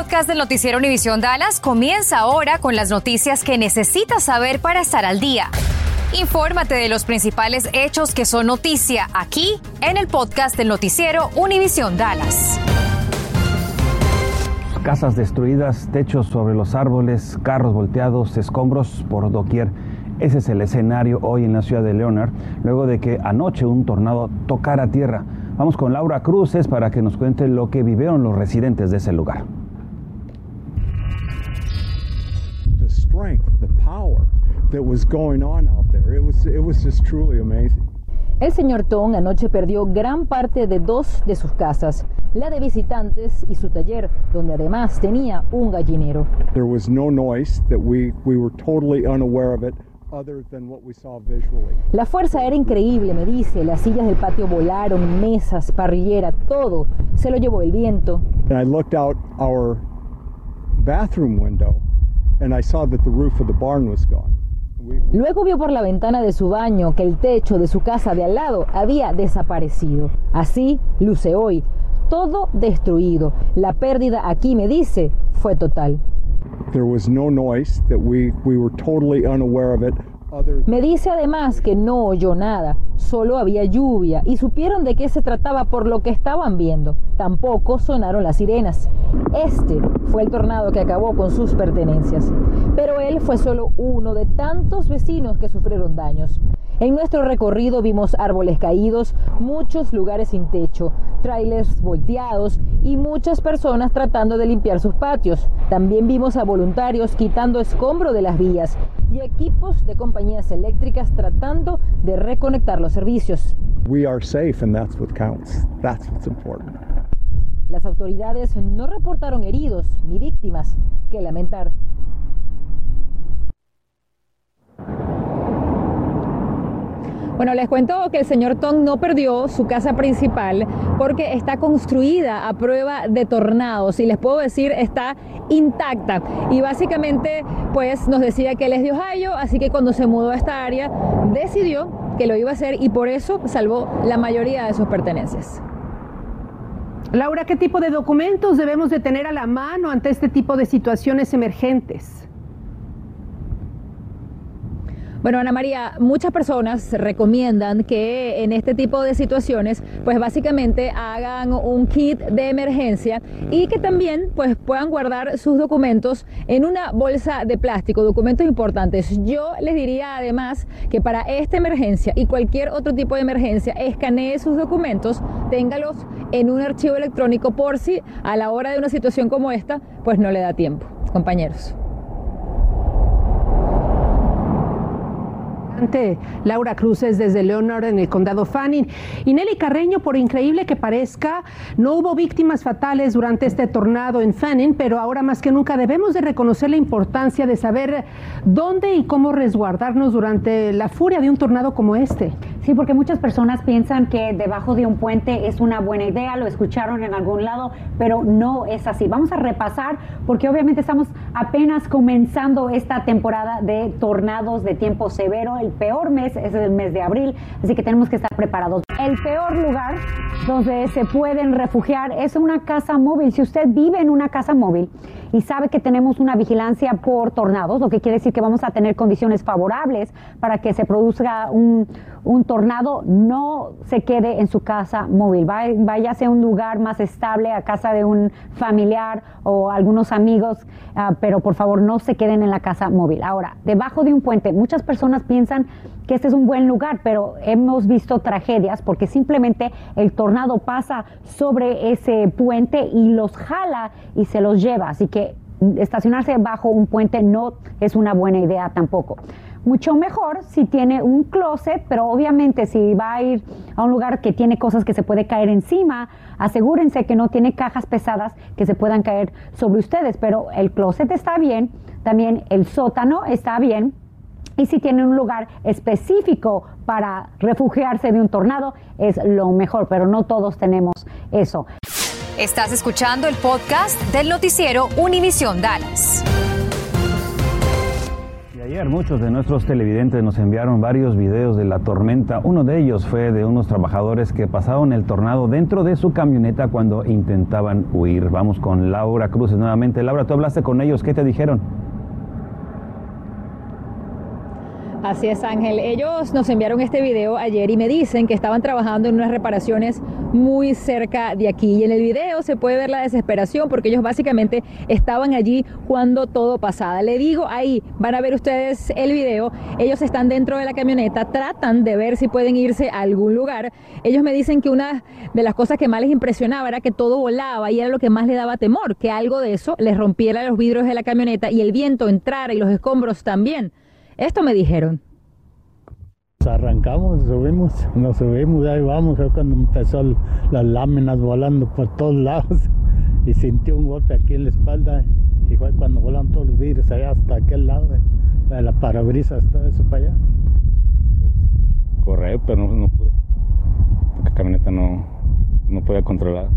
podcast del noticiero Univisión Dallas comienza ahora con las noticias que necesitas saber para estar al día. Infórmate de los principales hechos que son noticia aquí en el podcast del noticiero Univisión Dallas. Casas destruidas, techos sobre los árboles, carros volteados, escombros por doquier. Ese es el escenario hoy en la ciudad de Leonard, luego de que anoche un tornado tocara tierra. Vamos con Laura Cruces para que nos cuente lo que vivieron los residentes de ese lugar. Strength, the power that was going on out there. It was it was just truly amazing. El señor Tong anoche perdió gran parte de dos de sus casas, la de visitantes y su taller, donde además tenía un gallinero. There was no noise that we we were totally unaware of it other than what we saw visually. La fuerza era increíble, me dice. Las sillas del patio volaron, mesas, parrillera, todo. Se lo llevó el viento. And I looked out our bathroom window Luego vio por la ventana de su baño que el techo de su casa de al lado había desaparecido. Así luce hoy. Todo destruido. La pérdida aquí, me dice, fue total. there was no noise that we we were totally unaware of it Me dice además que no oyó nada, solo había lluvia y supieron de qué se trataba por lo que estaban viendo. Tampoco sonaron las sirenas. Este fue el tornado que acabó con sus pertenencias. Pero él fue solo uno de tantos vecinos que sufrieron daños. En nuestro recorrido vimos árboles caídos, muchos lugares sin techo, trailers volteados y muchas personas tratando de limpiar sus patios. También vimos a voluntarios quitando escombro de las vías y equipos de compañías eléctricas tratando de reconectar los servicios. we are safe and that's what counts. That's what's important. Las autoridades no reportaron heridos ni víctimas que lamentar. Bueno, les cuento que el señor Tong no perdió su casa principal porque está construida a prueba de tornados y les puedo decir está intacta. Y básicamente pues nos decía que él es de Ohio, así que cuando se mudó a esta área decidió que lo iba a hacer y por eso salvó la mayoría de sus pertenencias. Laura, ¿qué tipo de documentos debemos de tener a la mano ante este tipo de situaciones emergentes? Bueno, Ana María, muchas personas recomiendan que en este tipo de situaciones, pues básicamente hagan un kit de emergencia y que también pues puedan guardar sus documentos en una bolsa de plástico, documentos importantes. Yo les diría además que para esta emergencia y cualquier otro tipo de emergencia, escanee sus documentos, téngalos en un archivo electrónico por si a la hora de una situación como esta, pues no le da tiempo. Compañeros. Laura Cruces desde Leonard en el condado Fanning. Y Nelly Carreño, por increíble que parezca, no hubo víctimas fatales durante este tornado en Fanning, pero ahora más que nunca debemos de reconocer la importancia de saber dónde y cómo resguardarnos durante la furia de un tornado como este. Sí, porque muchas personas piensan que debajo de un puente es una buena idea, lo escucharon en algún lado, pero no es así. Vamos a repasar porque obviamente estamos apenas comenzando esta temporada de tornados de tiempo severo. El peor mes es el mes de abril, así que tenemos que estar preparados. El peor lugar donde se pueden refugiar es una casa móvil. Si usted vive en una casa móvil y sabe que tenemos una vigilancia por tornados, lo que quiere decir que vamos a tener condiciones favorables para que se produzca un, un tornado, no se quede en su casa móvil. Váyase a un lugar más estable, a casa de un familiar o algunos amigos, ah, pero por favor no se queden en la casa móvil. Ahora, debajo de un puente, muchas personas piensan que este es un buen lugar, pero hemos visto tragedias porque simplemente el tornado pasa sobre ese puente y los jala y se los lleva. Así que estacionarse bajo un puente no es una buena idea tampoco. Mucho mejor si tiene un closet, pero obviamente si va a ir a un lugar que tiene cosas que se puede caer encima, asegúrense que no tiene cajas pesadas que se puedan caer sobre ustedes. Pero el closet está bien, también el sótano está bien. Y si tienen un lugar específico para refugiarse de un tornado, es lo mejor, pero no todos tenemos eso. Estás escuchando el podcast del noticiero Univisión Dallas. Ayer muchos de nuestros televidentes nos enviaron varios videos de la tormenta. Uno de ellos fue de unos trabajadores que pasaron el tornado dentro de su camioneta cuando intentaban huir. Vamos con Laura Cruz nuevamente. Laura, tú hablaste con ellos, ¿qué te dijeron? Así es, Ángel. Ellos nos enviaron este video ayer y me dicen que estaban trabajando en unas reparaciones muy cerca de aquí. Y en el video se puede ver la desesperación porque ellos básicamente estaban allí cuando todo pasaba. Le digo ahí, van a ver ustedes el video. Ellos están dentro de la camioneta, tratan de ver si pueden irse a algún lugar. Ellos me dicen que una de las cosas que más les impresionaba era que todo volaba y era lo que más les daba temor, que algo de eso les rompiera los vidrios de la camioneta y el viento entrara y los escombros también. Esto me dijeron. Arrancamos, subimos, nos subimos, ahí vamos, fue cuando empezó las láminas volando por todos lados y sintió un golpe aquí en la espalda y fue cuando volaron todos los vidrios allá hasta aquel lado de, la parabrisas, todo eso para allá. Correr, pero no, pude, porque la camioneta no, no podía controlar.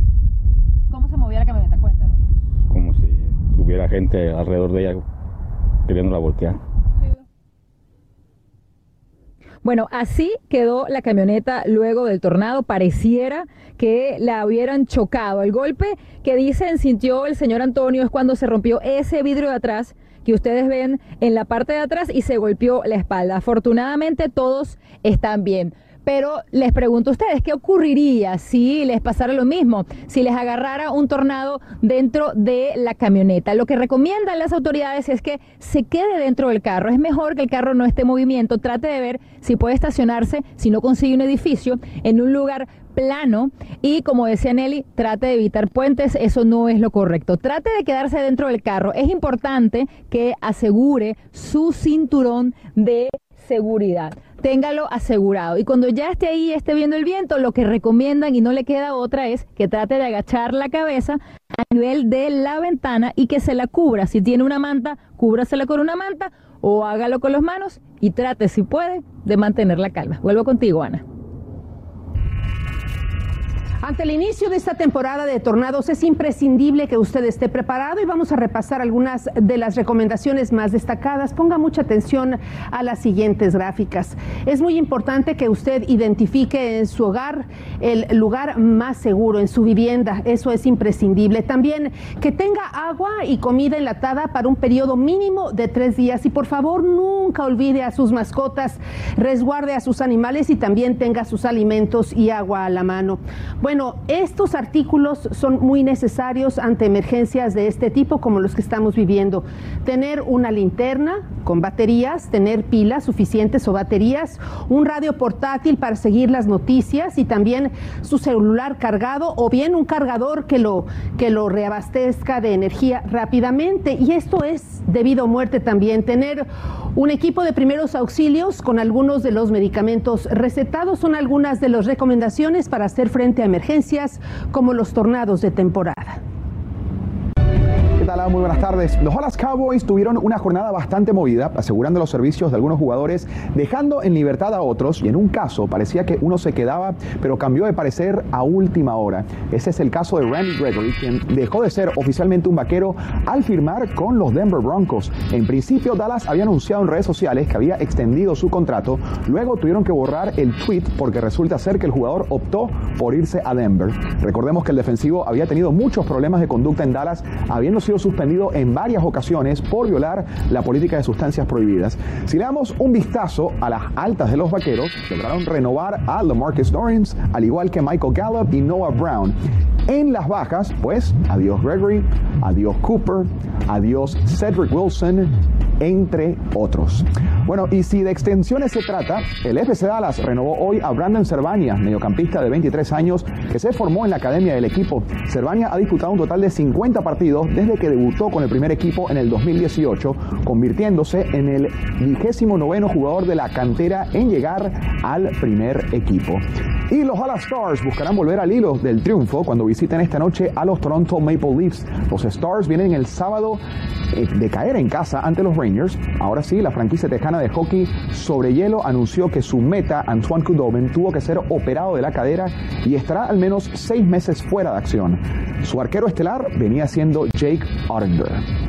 ¿Cómo se movía la camioneta? Cuéntanos. Como si tuviera gente alrededor de ella queriéndola voltear. Bueno, así quedó la camioneta luego del tornado. Pareciera que la hubieran chocado. El golpe que dicen sintió el señor Antonio es cuando se rompió ese vidrio de atrás que ustedes ven en la parte de atrás y se golpeó la espalda. Afortunadamente todos están bien. Pero les pregunto a ustedes, ¿qué ocurriría si les pasara lo mismo? Si les agarrara un tornado dentro de la camioneta. Lo que recomiendan las autoridades es que se quede dentro del carro. Es mejor que el carro no esté en movimiento. Trate de ver si puede estacionarse, si no consigue un edificio, en un lugar plano y como decía Nelly, trate de evitar puentes, eso no es lo correcto. Trate de quedarse dentro del carro. Es importante que asegure su cinturón de seguridad téngalo asegurado. Y cuando ya esté ahí, esté viendo el viento, lo que recomiendan y no le queda otra es que trate de agachar la cabeza a nivel de la ventana y que se la cubra. Si tiene una manta, cúbrasela con una manta o hágalo con las manos y trate, si puede, de mantener la calma. Vuelvo contigo, Ana. Ante el inicio de esta temporada de tornados es imprescindible que usted esté preparado y vamos a repasar algunas de las recomendaciones más destacadas. Ponga mucha atención a las siguientes gráficas. Es muy importante que usted identifique en su hogar el lugar más seguro, en su vivienda. Eso es imprescindible. También que tenga agua y comida enlatada para un periodo mínimo de tres días. Y por favor, nunca olvide a sus mascotas, resguarde a sus animales y también tenga sus alimentos y agua a la mano. Bueno, estos artículos son muy necesarios ante emergencias de este tipo como los que estamos viviendo. Tener una linterna con baterías, tener pilas suficientes o baterías, un radio portátil para seguir las noticias y también su celular cargado o bien un cargador que lo, que lo reabastezca de energía rápidamente. Y esto es debido a muerte también. Tener un equipo de primeros auxilios con algunos de los medicamentos recetados son algunas de las recomendaciones para hacer frente a emergencias como los tornados de temporada. ¿Qué tal? Muy buenas tardes. Los Dallas Cowboys tuvieron una jornada bastante movida, asegurando los servicios de algunos jugadores, dejando en libertad a otros y en un caso parecía que uno se quedaba, pero cambió de parecer a última hora. Ese es el caso de Randy Gregory, quien dejó de ser oficialmente un vaquero al firmar con los Denver Broncos. En principio, Dallas había anunciado en redes sociales que había extendido su contrato, luego tuvieron que borrar el tweet porque resulta ser que el jugador optó por irse a Denver. Recordemos que el defensivo había tenido muchos problemas de conducta en Dallas, habiendo sido suspendido en varias ocasiones por violar la política de sustancias prohibidas. Si le damos un vistazo a las altas de los vaqueros, lograron renovar a LaMarcus Lawrence, al igual que Michael Gallup y Noah Brown. En las bajas, pues, adiós Gregory, adiós Cooper, adiós Cedric Wilson, entre otros. Bueno, y si de extensiones se trata, el FC Dallas renovó hoy a Brandon Cervania, mediocampista de 23 años, que se formó en la academia del equipo. Cervania ha disputado un total de 50 partidos desde que debutó con el primer equipo en el 2018, convirtiéndose en el vigésimo noveno jugador de la cantera en llegar al primer equipo. Y los Dallas Stars buscarán volver al hilo del triunfo cuando visiten esta noche a los Toronto Maple Leafs. Los Stars vienen el sábado eh, de caer en casa ante los Ahora sí, la franquicia tejana de hockey sobre hielo anunció que su meta, Antoine Kudobin, tuvo que ser operado de la cadera y estará al menos seis meses fuera de acción. Su arquero estelar venía siendo Jake Ottinger.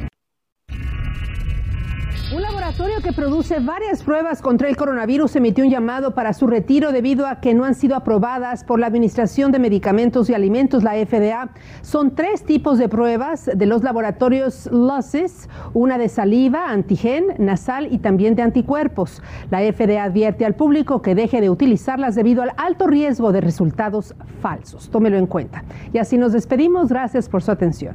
Laboratorio que produce varias pruebas contra el coronavirus emitió un llamado para su retiro debido a que no han sido aprobadas por la Administración de Medicamentos y Alimentos, la FDA. Son tres tipos de pruebas de los laboratorios LUSIS, una de saliva, antigen, nasal y también de anticuerpos. La FDA advierte al público que deje de utilizarlas debido al alto riesgo de resultados falsos. Tómelo en cuenta. Y así nos despedimos. Gracias por su atención.